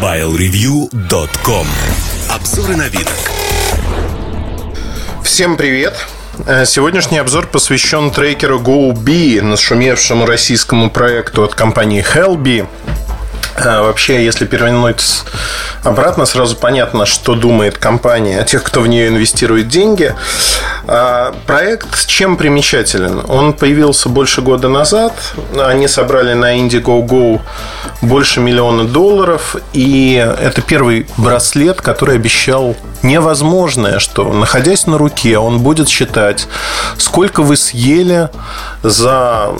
MobileReview.com Обзоры на вид. Всем привет! Э, сегодняшний обзор посвящен трекеру GoBee, нашумевшему российскому проекту от компании Helby. А, вообще, если перевернуть обратно, сразу понятно, что думает компания о тех, кто в нее инвестирует деньги. А, проект чем примечателен? Он появился больше года назад. Они собрали на Indiegogo больше миллиона долларов. И это первый браслет, который обещал невозможное, что находясь на руке, он будет считать, сколько вы съели за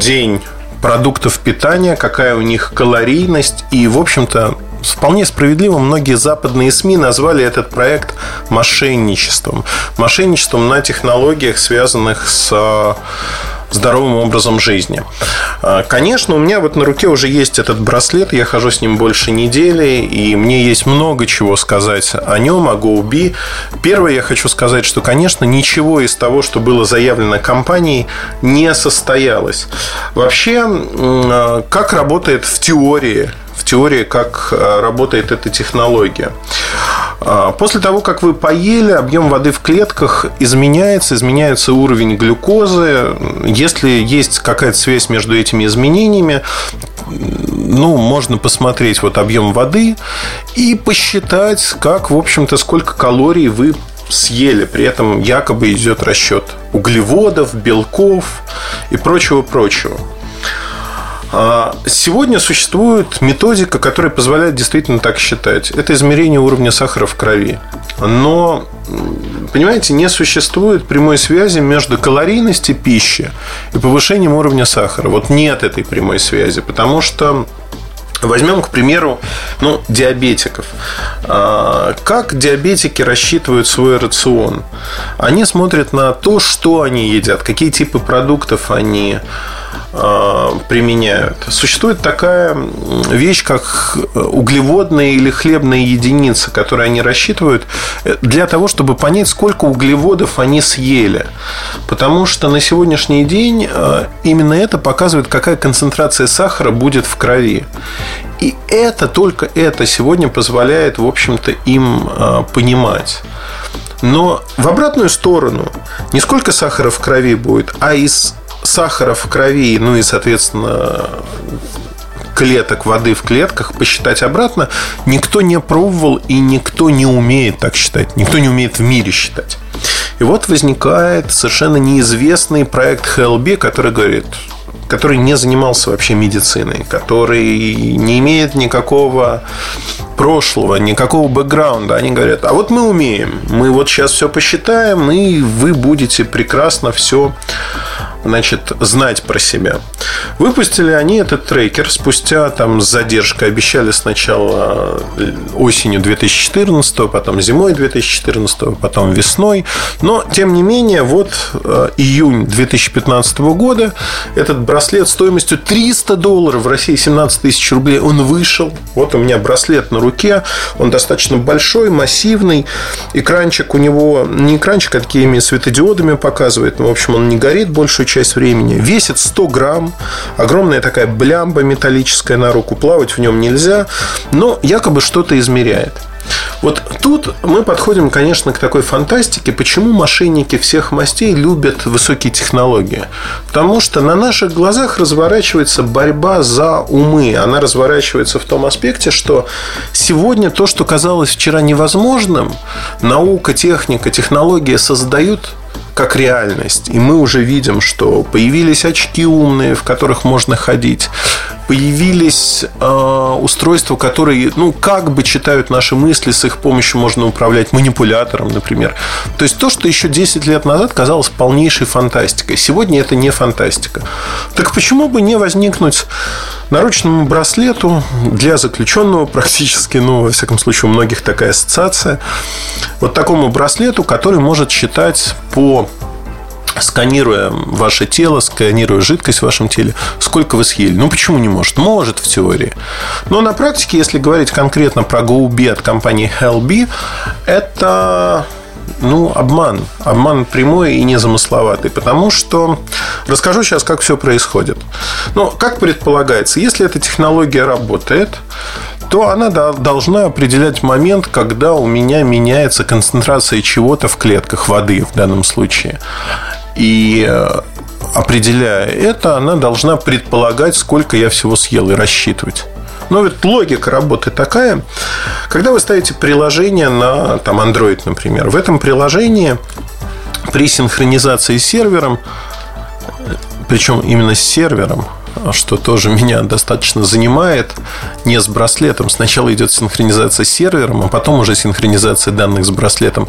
день продуктов питания, какая у них калорийность. И, в общем-то, вполне справедливо многие западные СМИ назвали этот проект мошенничеством. Мошенничеством на технологиях, связанных с здоровым образом жизни. А, конечно, у меня вот на руке уже есть этот браслет, я хожу с ним больше недели, и мне есть много чего сказать о нем, о GoBee. Первое, я хочу сказать, что, конечно, ничего из того, что было заявлено компанией, не состоялось. Вообще, а, как работает в теории в теории, как а, работает эта технология. А, после того, как вы поели, объем воды в клетках изменяется, изменяется уровень глюкозы. Если есть какая-то связь между этими изменениями, ну, можно посмотреть вот объем воды и посчитать, как, в общем-то, сколько калорий вы съели. При этом якобы идет расчет углеводов, белков и прочего-прочего. А, сегодня существует методика, которая позволяет действительно так считать. Это измерение уровня сахара в крови. Но, понимаете, не существует прямой связи между калорийностью пищи и повышением уровня сахара. Вот нет этой прямой связи, потому что Возьмем, к примеру, ну, диабетиков. А, как диабетики рассчитывают свой рацион? Они смотрят на то, что они едят, какие типы продуктов они применяют. Существует такая вещь, как углеводные или хлебные единицы, которые они рассчитывают э, для того, чтобы понять, сколько углеводов они съели. Потому что на сегодняшний день э, именно это показывает, какая концентрация сахара будет в крови. И это, только это сегодня позволяет, в общем-то, им э, понимать. Но в обратную сторону не сколько сахара в крови будет, а из сахара в крови, ну и, соответственно, клеток воды в клетках посчитать обратно, никто не пробовал и никто не умеет так считать. Никто не умеет в мире считать. И вот возникает совершенно неизвестный проект HLB, который говорит, который не занимался вообще медициной, который не имеет никакого прошлого, никакого бэкграунда. Они говорят, а вот мы умеем, мы вот сейчас все посчитаем, и вы будете прекрасно все значит, знать про себя. Выпустили они этот трекер спустя там с задержкой. Обещали сначала э, осенью 2014, потом зимой 2014, потом весной. Но, тем не менее, вот э, июнь 2015 года этот браслет стоимостью 300 долларов в России 17 тысяч рублей, он вышел. Вот у меня браслет на руке. Он достаточно большой, массивный. Экранчик у него, не экранчик, а такими светодиодами показывает. В общем, он не горит большую часть времени. Весит 100 грамм. Огромная такая блямба металлическая на руку. Плавать в нем нельзя. Но якобы что-то измеряет. Вот тут мы подходим, конечно, к такой фантастике, почему мошенники всех мастей любят высокие технологии. Потому что на наших глазах разворачивается борьба за умы. Она разворачивается в том аспекте, что сегодня то, что казалось вчера невозможным, наука, техника, технология создают как реальность. И мы уже видим, что появились очки умные, в которых можно ходить. Появились э, устройства, которые, ну, как бы читают наши мысли, с их помощью можно управлять манипулятором, например. То есть то, что еще 10 лет назад казалось полнейшей фантастикой. Сегодня это не фантастика. Так почему бы не возникнуть наручному браслету для заключенного практически, ну, во всяком случае, у многих такая ассоциация, вот такому браслету, который может считать по сканируя ваше тело, сканируя жидкость в вашем теле, сколько вы съели. Ну, почему не может? Может в теории. Но на практике, если говорить конкретно про GoBee от компании HellBee, это ну, обман. Обман прямой и незамысловатый. Потому что расскажу сейчас, как все происходит. Ну, как предполагается, если эта технология работает, то она должна определять момент, когда у меня меняется концентрация чего-то в клетках воды в данном случае. И э, определяя это, она должна предполагать, сколько я всего съел и рассчитывать. Но ведь логика работы такая. Когда вы ставите приложение на там, Android, например, в этом приложении при синхронизации с сервером, причем именно с сервером, что тоже меня достаточно занимает. Не с браслетом. Сначала идет синхронизация с сервером, а потом уже синхронизация данных с браслетом.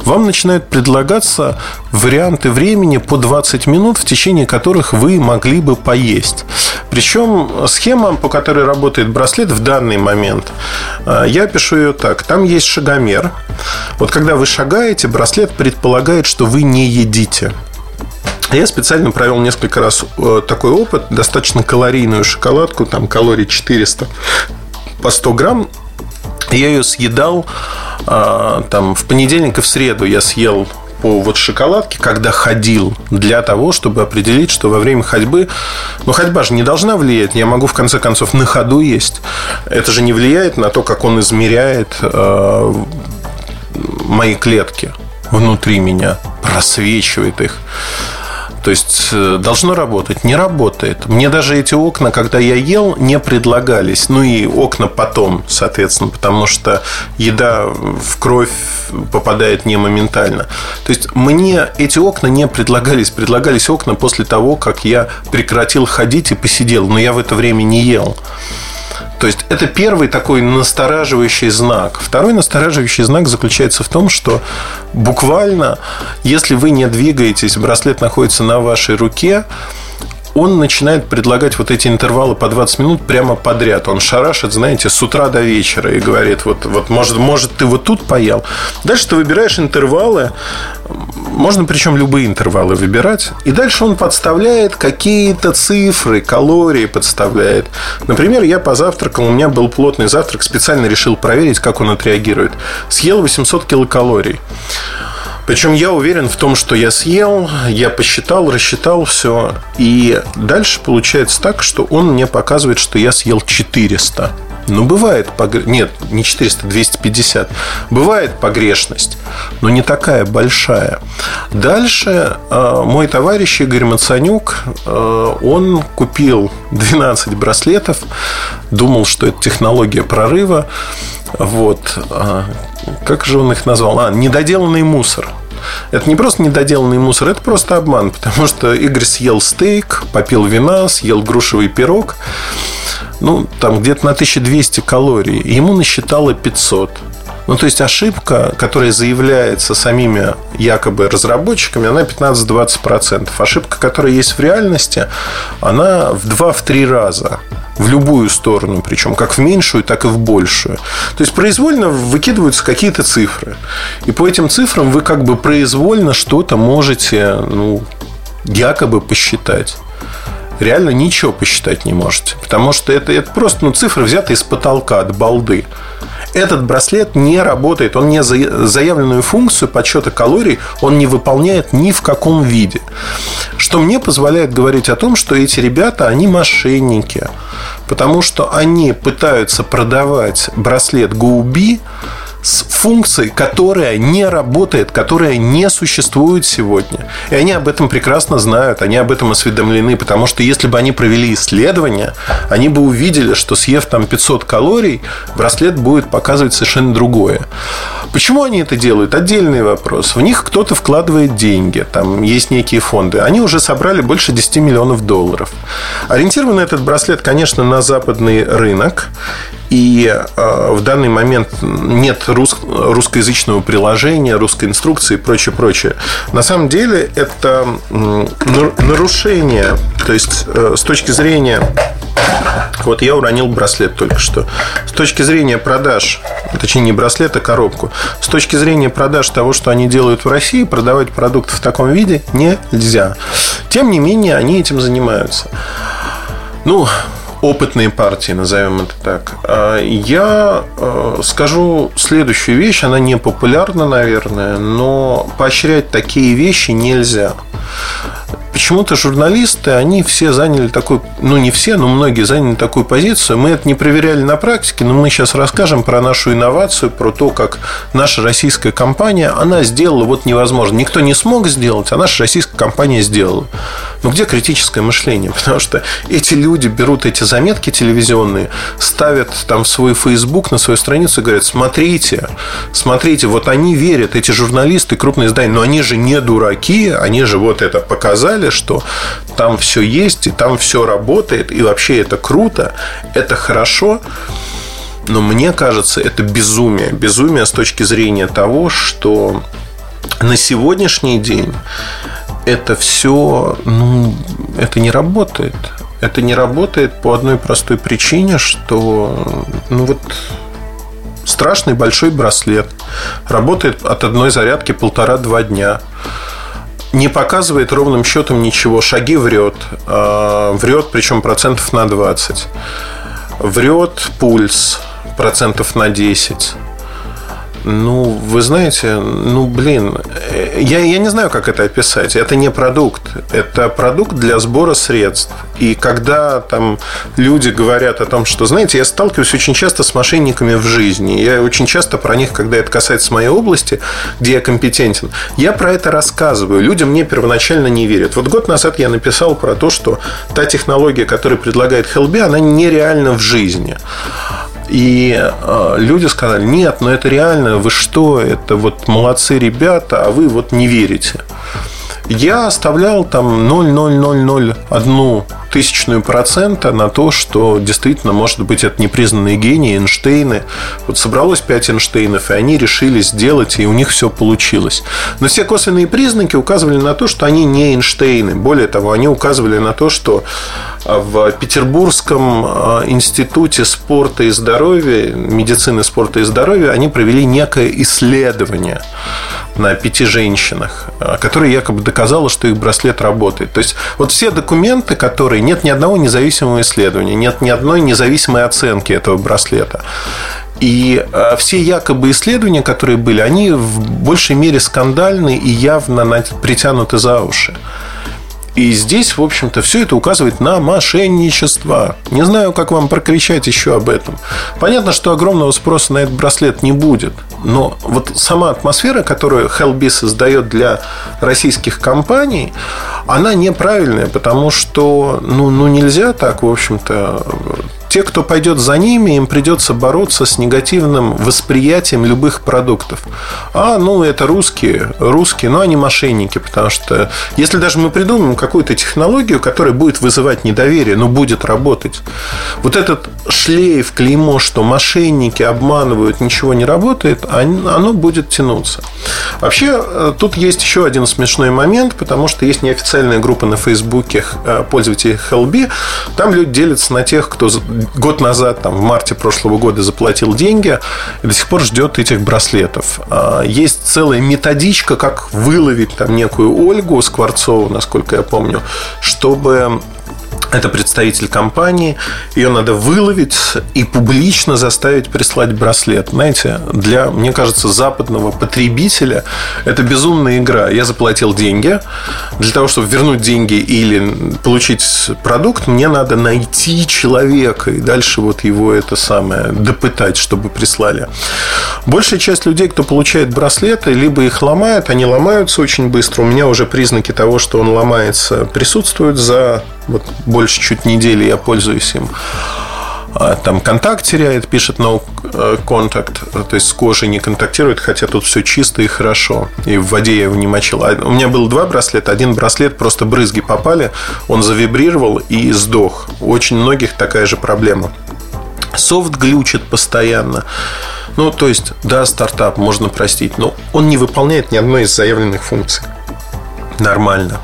Вам начинают предлагаться варианты времени по 20 минут, в течение которых вы могли бы поесть. Причем схема, по которой работает браслет в данный момент, э, я пишу ее так. Там есть шагомер. Вот когда вы шагаете, браслет предполагает, что вы не едите. Я специально провел несколько раз э, такой опыт, достаточно калорийную шоколадку, там калорий 400 по 100 грамм. Я ее съедал а, там в понедельник и в среду я съел по вот шоколадке, когда ходил, для того, чтобы определить, что во время ходьбы... Ну, ходьба же не должна влиять. Я могу, в конце концов, на ходу есть. Это же не влияет на то, как он измеряет э, мои клетки внутри меня, просвечивает их. То есть э, должно работать, не работает. Мне даже эти окна, когда я ел, не предлагались. Ну и окна потом, соответственно, потому что еда в кровь попадает не моментально. То есть мне эти окна не предлагались. Предлагались окна после того, как я прекратил ходить и посидел. Но я в это время не ел. То есть это первый такой настораживающий знак. Второй настораживающий знак заключается в том, что буквально, если вы не двигаетесь, браслет находится на вашей руке, он начинает предлагать вот эти интервалы по 20 минут прямо подряд. Он шарашит, знаете, с утра до вечера и говорит, вот, вот может, может, ты вот тут поел. Дальше ты выбираешь интервалы, можно причем любые интервалы выбирать. И дальше он подставляет какие-то цифры, калории подставляет. Например, я позавтракал, у меня был плотный завтрак, специально решил проверить, как он отреагирует. Съел 800 килокалорий. Причем я уверен в том, что я съел, я посчитал, рассчитал все. И дальше получается так, что он мне показывает, что я съел 400. Ну, бывает погрешность. Нет, не 400, 250. Бывает погрешность, но не такая большая. Дальше э, мой товарищ Игорь Мацанюк, э, он купил 12 браслетов, думал, что это технология прорыва. Вот. А, как же он их назвал? А, недоделанный мусор. Это не просто недоделанный мусор, это просто обман, потому что Игорь съел стейк, попил вина, съел грушевый пирог, ну, там где-то на 1200 калорий, ему насчитало 500. Ну, то есть ошибка, которая заявляется самими якобы разработчиками, она 15-20%. Ошибка, которая есть в реальности, она в 2-3 раза в любую сторону, причем как в меньшую, так и в большую. То есть произвольно выкидываются какие-то цифры. И по этим цифрам вы как бы произвольно что-то можете ну, якобы посчитать реально ничего посчитать не можете. Потому что это, это просто ну, цифры, взятые из потолка, от балды этот браслет не работает, он не заявленную функцию подсчета калорий он не выполняет ни в каком виде. Что мне позволяет говорить о том, что эти ребята, они мошенники. Потому что они пытаются продавать браслет GoBee с функцией, которая не работает, которая не существует сегодня. И они об этом прекрасно знают, они об этом осведомлены, потому что если бы они провели исследование, они бы увидели, что съев там 500 калорий, браслет будет показывать совершенно другое. Почему они это делают? Отдельный вопрос. В них кто-то вкладывает деньги, там есть некие фонды. Они уже собрали больше 10 миллионов долларов. Ориентирован этот браслет, конечно, на западный рынок. И э, в данный момент нет рус, русскоязычного приложения, русской инструкции и прочее, прочее. На самом деле это нарушение, то есть э, с точки зрения вот я уронил браслет только что. С точки зрения продаж, точнее не браслет, а коробку, с точки зрения продаж того, что они делают в России, продавать продукт в таком виде нельзя. Тем не менее, они этим занимаются. Ну, опытные партии, назовем это так. А, я э, скажу следующую вещь, она не популярна, наверное, но поощрять такие вещи нельзя. Почему-то журналисты, они все заняли такую, ну не все, но многие заняли такую позицию. Мы это не проверяли на практике, но мы сейчас расскажем про нашу инновацию, про то, как наша российская компания, она сделала вот невозможно. Никто не смог сделать, а наша российская компания сделала. Но где критическое мышление? Потому что эти люди берут эти заметки телевизионные, ставят там в свой Facebook, на свою страницу и говорят, смотрите, смотрите, вот они верят, эти журналисты, крупные издания, но они же не дураки, они же вот это показали, сказали, что там все есть, и там все работает, и вообще это круто, это хорошо. Но мне кажется, это безумие. Безумие с точки зрения того, что на сегодняшний день это все, ну, это не работает. Это не работает по одной простой причине, что, ну вот, страшный большой браслет работает от одной зарядки полтора-два дня не показывает ровным счетом ничего. Шаги врет. А, врет, причем процентов на 20. Врет пульс процентов на 10. Ну, вы знаете, ну, блин, я, я не знаю, как это описать. Это не продукт. Это продукт для сбора средств. И когда там люди говорят о том, что, знаете, я сталкиваюсь очень часто с мошенниками в жизни. Я очень часто про них, когда это касается моей области, где я компетентен, я про это рассказываю. Люди мне первоначально не верят. Вот год назад я написал про то, что та технология, которую предлагает Хелби, она нереальна в жизни. И э, люди сказали, нет, но это реально, вы что, это вот молодцы ребята, а вы вот не верите. Я оставлял там 0,0001 тысячную процента на то, что действительно, может быть, это непризнанные гении, Эйнштейны. Вот собралось 5 Эйнштейнов, и они решили сделать, и у них все получилось. Но все косвенные признаки указывали на то, что они не Эйнштейны. Более того, они указывали на то, что в Петербургском а, институте спорта и здоровья, медицины спорта и здоровья, они провели некое исследование на пяти женщинах, а, которое якобы доказало, что их браслет работает. То есть вот все документы, которые нет ни одного независимого исследования, нет ни одной независимой оценки этого браслета. И э, все якобы исследования, которые были, они в большей мере скандальны и явно притянуты за уши. И здесь, в общем-то, все это указывает на мошенничество. Не знаю, как вам прокричать еще об этом. Понятно, что огромного спроса на этот браслет не будет. Но вот сама атмосфера, которую Hellbee создает для российских компаний, она неправильная, потому что ну, ну нельзя так, в общем-то, те, кто пойдет за ними, им придется бороться с негативным восприятием любых продуктов. А, ну, это русские, русские, но они мошенники, потому что если даже мы придумаем какую-то технологию, которая будет вызывать недоверие, но будет работать, вот этот шлейф, клеймо, что мошенники обманывают, ничего не работает, оно будет тянуться. Вообще, э, тут есть еще один смешной момент, потому что есть неофициальная группа на Фейсбуке э, пользователей Hellbee. Там люди делятся на тех, кто год назад, там, в марте прошлого года заплатил деньги и до сих пор ждет этих браслетов. А, есть целая методичка, как выловить там некую Ольгу Скворцову, насколько я помню, чтобы это представитель компании, ее надо выловить и публично заставить прислать браслет. Знаете, для, мне кажется, западного потребителя это безумная игра. Я заплатил деньги. Для того, чтобы вернуть деньги или получить продукт, мне надо найти человека и дальше вот его это самое допытать, чтобы прислали. Большая часть людей, кто получает браслеты, либо их ломают, они ломаются очень быстро. У меня уже признаки того, что он ломается, присутствуют за вот больше чуть недели я пользуюсь им. А, там контакт теряет, пишет no э, contact, то есть с кожей не контактирует, хотя тут все чисто и хорошо. И в воде я его не мочил. А у меня было два браслета. Один браслет просто брызги попали, он завибрировал и сдох. У очень многих такая же проблема. Софт глючит постоянно. Ну, то есть, да, стартап можно простить, но он не выполняет ни одной из заявленных функций. Нормально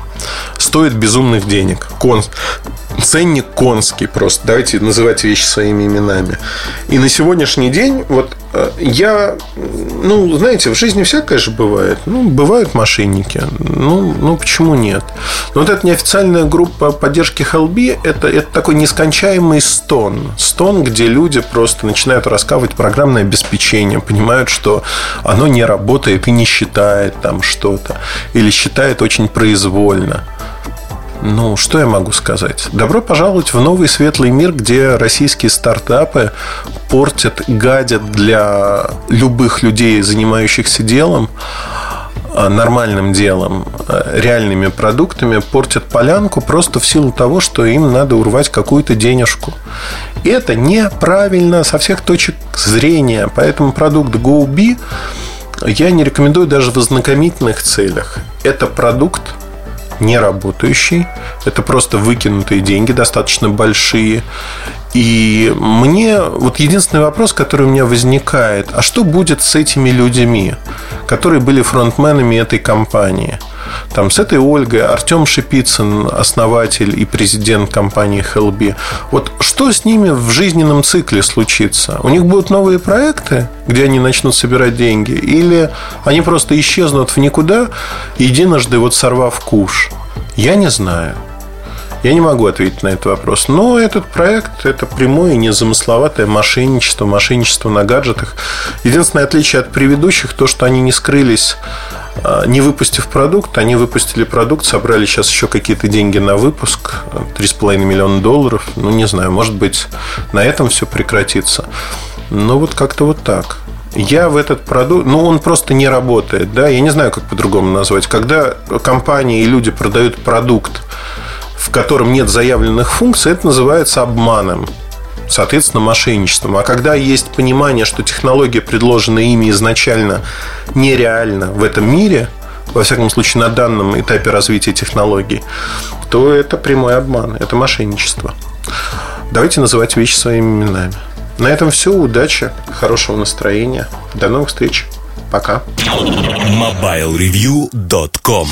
стоит безумных денег. Кон... Ценник конский просто. Давайте называть вещи своими именами. И на сегодняшний день вот э, я, ну, знаете, в жизни всякое же бывает. Ну, бывают мошенники. Ну, ну почему нет? Но вот эта неофициальная группа поддержки Хелби это, это такой нескончаемый стон. Стон, где люди просто начинают рассказывать программное обеспечение, понимают, что оно не работает и не считает там что-то. Или считает очень произвольно. Ну, что я могу сказать? Добро пожаловать в новый светлый мир, где российские стартапы портят, гадят для любых людей, занимающихся делом, а, нормальным делом, а, реальными продуктами, портят полянку просто в силу того, что им надо урвать какую-то денежку. И это неправильно со всех точек зрения. Поэтому продукт GoBee я не рекомендую даже в ознакомительных целях. Это продукт, не работающий. Это просто выкинутые деньги, достаточно большие. И мне вот единственный вопрос, который у меня возникает, а что будет с этими людьми, которые были фронтменами этой компании? Там с этой Ольгой Артем Шипицын, основатель и президент компании Hellbee. Вот что с ними в жизненном цикле случится? У них будут новые проекты, где они начнут собирать деньги? Или они просто исчезнут в никуда, единожды вот сорвав куш? Я не знаю. Я не могу ответить на этот вопрос. Но этот проект – это прямое незамысловатое мошенничество, мошенничество на гаджетах. Единственное отличие от предыдущих – то, что они не скрылись не выпустив продукт, они выпустили продукт, собрали сейчас еще какие-то деньги на выпуск, 3,5 миллиона долларов. Ну, не знаю, может быть, на этом все прекратится. Но вот как-то вот так. Я в этот продукт, ну, он просто не работает, да, я не знаю, как по-другому назвать. Когда компании и люди продают продукт, в котором нет заявленных функций, это называется обманом соответственно, мошенничеством. А когда есть понимание, что технология, предложенная ими изначально, нереальна в этом мире, во всяком случае, на данном этапе развития технологий, то это прямой обман, это мошенничество. Давайте называть вещи своими именами. На этом все. Удачи, хорошего настроения. До новых встреч. Пока. MobileReview.com